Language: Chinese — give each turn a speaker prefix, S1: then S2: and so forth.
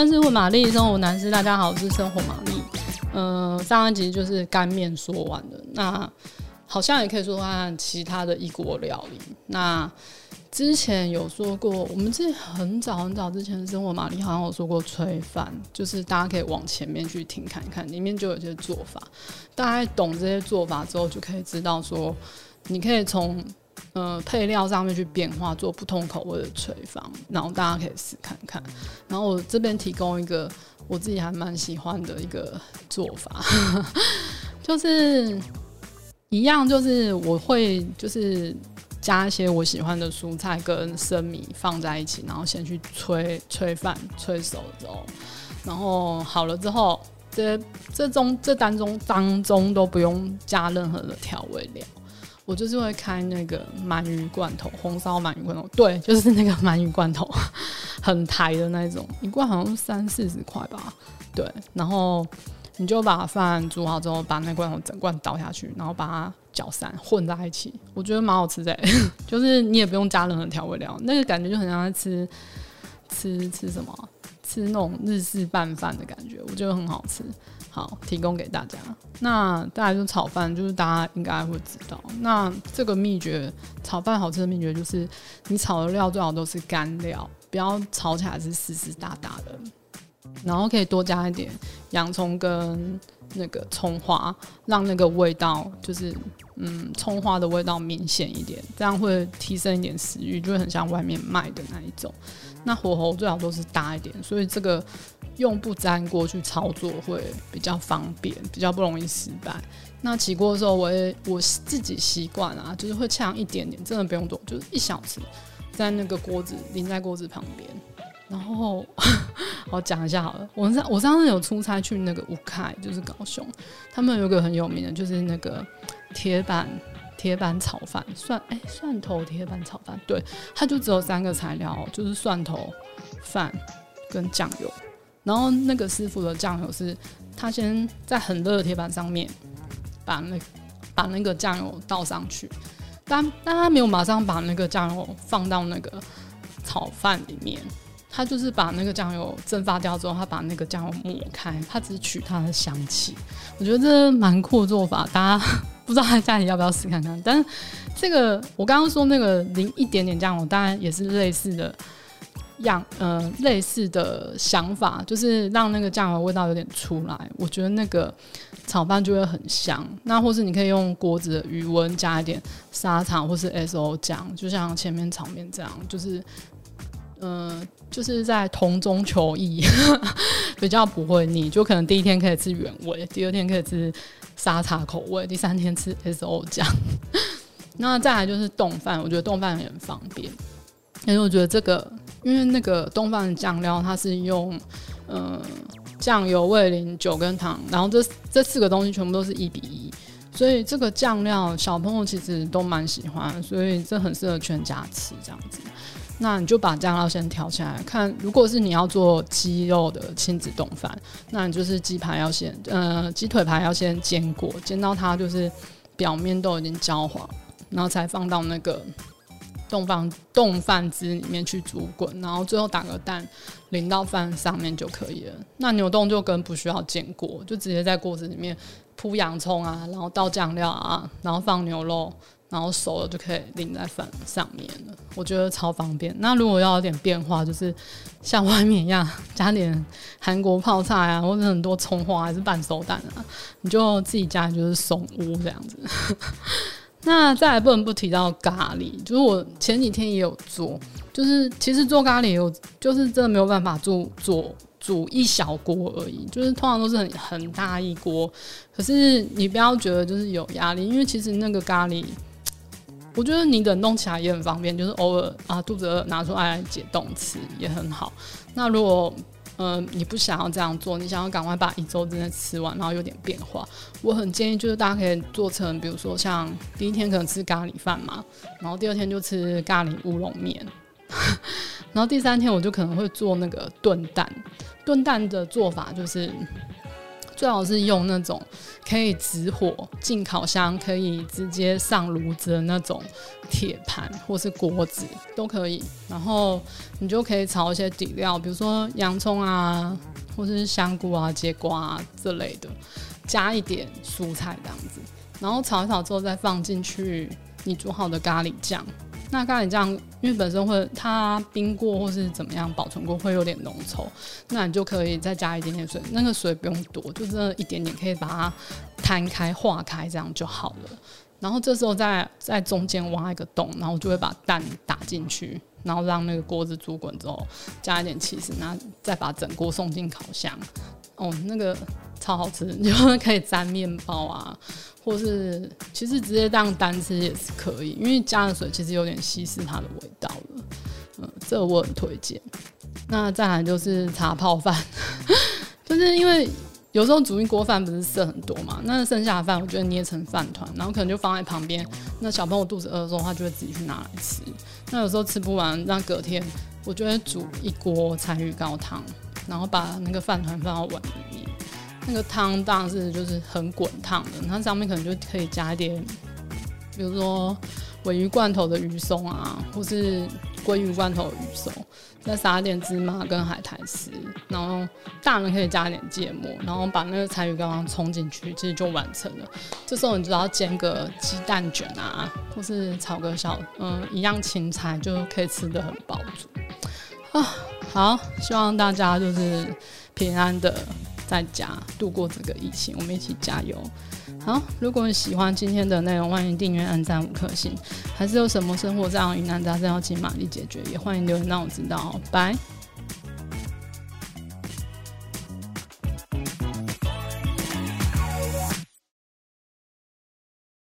S1: 但是问玛丽，生活男士。大家好，我是生活玛丽。嗯、呃，上一集就是干面说完了，那好像也可以说看其他的异国料理。那之前有说过，我们之前很早很早之前的生活玛丽好像有说过炊饭，就是大家可以往前面去听看看，里面就有些做法。大家懂这些做法之后，就可以知道说，你可以从。呃，配料上面去变化，做不同口味的炊饭，然后大家可以试看看。然后我这边提供一个我自己还蛮喜欢的一个做法，就是一样，就是我会就是加一些我喜欢的蔬菜跟生米放在一起，然后先去炊炊饭，炊熟之后，然后好了之后，这这中这当中当中都不用加任何的调味料。我就是会开那个鳗鱼罐头，红烧鳗鱼罐头，对，就是那个鳗鱼罐头，很台的那种，一罐好像三四十块吧，对。然后你就把饭煮好之后，把那罐头整罐倒下去，然后把它搅散混在一起，我觉得蛮好吃的，就是你也不用加任何调味料，那个感觉就很像在吃吃吃什么，吃那种日式拌饭的感觉，我觉得很好吃。好，提供给大家。那大家就炒饭，就是大家应该会知道。那这个秘诀，炒饭好吃的秘诀就是，你炒的料最好都是干料，不要炒起来是湿湿哒哒的。然后可以多加一点洋葱跟那个葱花，让那个味道就是，嗯，葱花的味道明显一点，这样会提升一点食欲，就会很像外面卖的那一种。那火候最好都是大一点，所以这个。用不粘锅去操作会比较方便，比较不容易失败。那起锅的时候，我也我自己习惯啊，就是会呛一点点，真的不用多，就是一小匙，在那个锅子淋在锅子旁边。然后 我讲一下好了，我上我上次有出差去那个武开，就是高雄，他们有个很有名的，就是那个铁板铁板炒饭，蒜哎、蒜头铁板炒饭，对，它就只有三个材料，就是蒜头、饭跟酱油。然后那个师傅的酱油是，他先在很热的铁板上面把那把那个酱油倒上去，但但他没有马上把那个酱油放到那个炒饭里面，他就是把那个酱油蒸发掉之后，他把那个酱油抹开，他只取它的香气。我觉得这蛮酷的做法，大家不知道在家里要不要试看看。但是这个我刚刚说那个淋一点点酱油，当然也是类似的。样呃 类似的想法，就是让那个酱油味道有点出来，我觉得那个炒饭就会很香。那或是你可以用锅子的余温加一点砂糖或是 S O 酱，就像前面炒面这样，就是呃就是在同中求异，比较不会腻。就可能第一天可以吃原味，第二天可以吃沙茶口味，第三天吃 SO 酱。那再来就是冻饭，我觉得冻饭也很方便，因为我觉得这个。因为那个冻饭的酱料，它是用呃酱油、味淋、酒跟糖，然后这这四个东西全部都是一比一，所以这个酱料小朋友其实都蛮喜欢，所以这很适合全家吃这样子。那你就把酱料先调起来，看如果是你要做鸡肉的亲子冻饭，那你就是鸡排要先呃鸡腿排要先煎过，煎到它就是表面都已经焦黄，然后才放到那个。冻饭冻饭汁里面去煮滚，然后最后打个蛋淋到饭上面就可以了。那牛冻就更不需要煎过，就直接在锅子里面铺洋葱啊，然后倒酱料啊，然后放牛肉，然后熟了就可以淋在饭上面了。我觉得超方便。那如果要有点变化，就是像外面一样加点韩国泡菜啊，或者很多葱花还是半熟蛋啊，你就自己家就是松屋这样子。那再来不能不提到咖喱，就是我前几天也有做，就是其实做咖喱有，就是真的没有办法做做煮一小锅而已，就是通常都是很很大一锅。可是你不要觉得就是有压力，因为其实那个咖喱，我觉得你冷冻起来也很方便，就是偶尔啊肚子饿拿出来解冻吃也很好。那如果呃，你不想要这样做，你想要赶快把一周之内吃完，然后有点变化。我很建议就是大家可以做成，比如说像第一天可能吃咖喱饭嘛，然后第二天就吃咖喱乌龙面，然后第三天我就可能会做那个炖蛋。炖蛋的做法就是最好是用那种可以直火进烤箱，可以直接上炉子的那种铁盘或是锅子都可以。然后你就可以炒一些底料，比如说洋葱啊，或是香菇啊、节瓜啊这类的，加一点蔬菜这样子，然后炒一炒之后再放进去你煮好的咖喱酱。那刚才你这样因为本身会它冰过或是怎么样保存过会有点浓稠，那你就可以再加一点点水，那个水不用多，就这一点点可以把它摊开化开，这样就好了。然后这时候再在中间挖一个洞，然后就会把蛋打进去，然后让那个锅子煮滚之后加一点起司，然后再把整锅送进烤箱。哦，那个超好吃，你就可以沾面包啊，或是其实直接当单吃也是可以，因为加了水其实有点稀释它的味道了。嗯，这我很推荐。那再来就是茶泡饭，就是因为有时候煮一锅饭不是剩很多嘛，那剩下的饭我觉得捏成饭团，然后可能就放在旁边。那小朋友肚子饿的时候，他就会自己去拿来吃。那有时候吃不完，那隔天我就会煮一锅柴鱼高汤。然后把那个饭团放到碗里面，那个汤当然是就是很滚烫的，它上面可能就可以加一点，比如说尾鱼罐头的鱼松啊，或是鲑鱼罐头鱼松，再撒点芝麻跟海苔丝，然后大人可以加点芥末，然后把那个柴鱼高汤冲进去，其实就完成了。这时候你只要煎个鸡蛋卷啊，或是炒个小嗯一样青菜，就可以吃得很饱足啊。好，希望大家就是平安的在家度过这个疫情，我们一起加油。好，如果你喜欢今天的内容，欢迎订阅、按赞五颗星。还是有什么生活上疑难杂症要请玛丽解决，也欢迎留言让我知道。拜。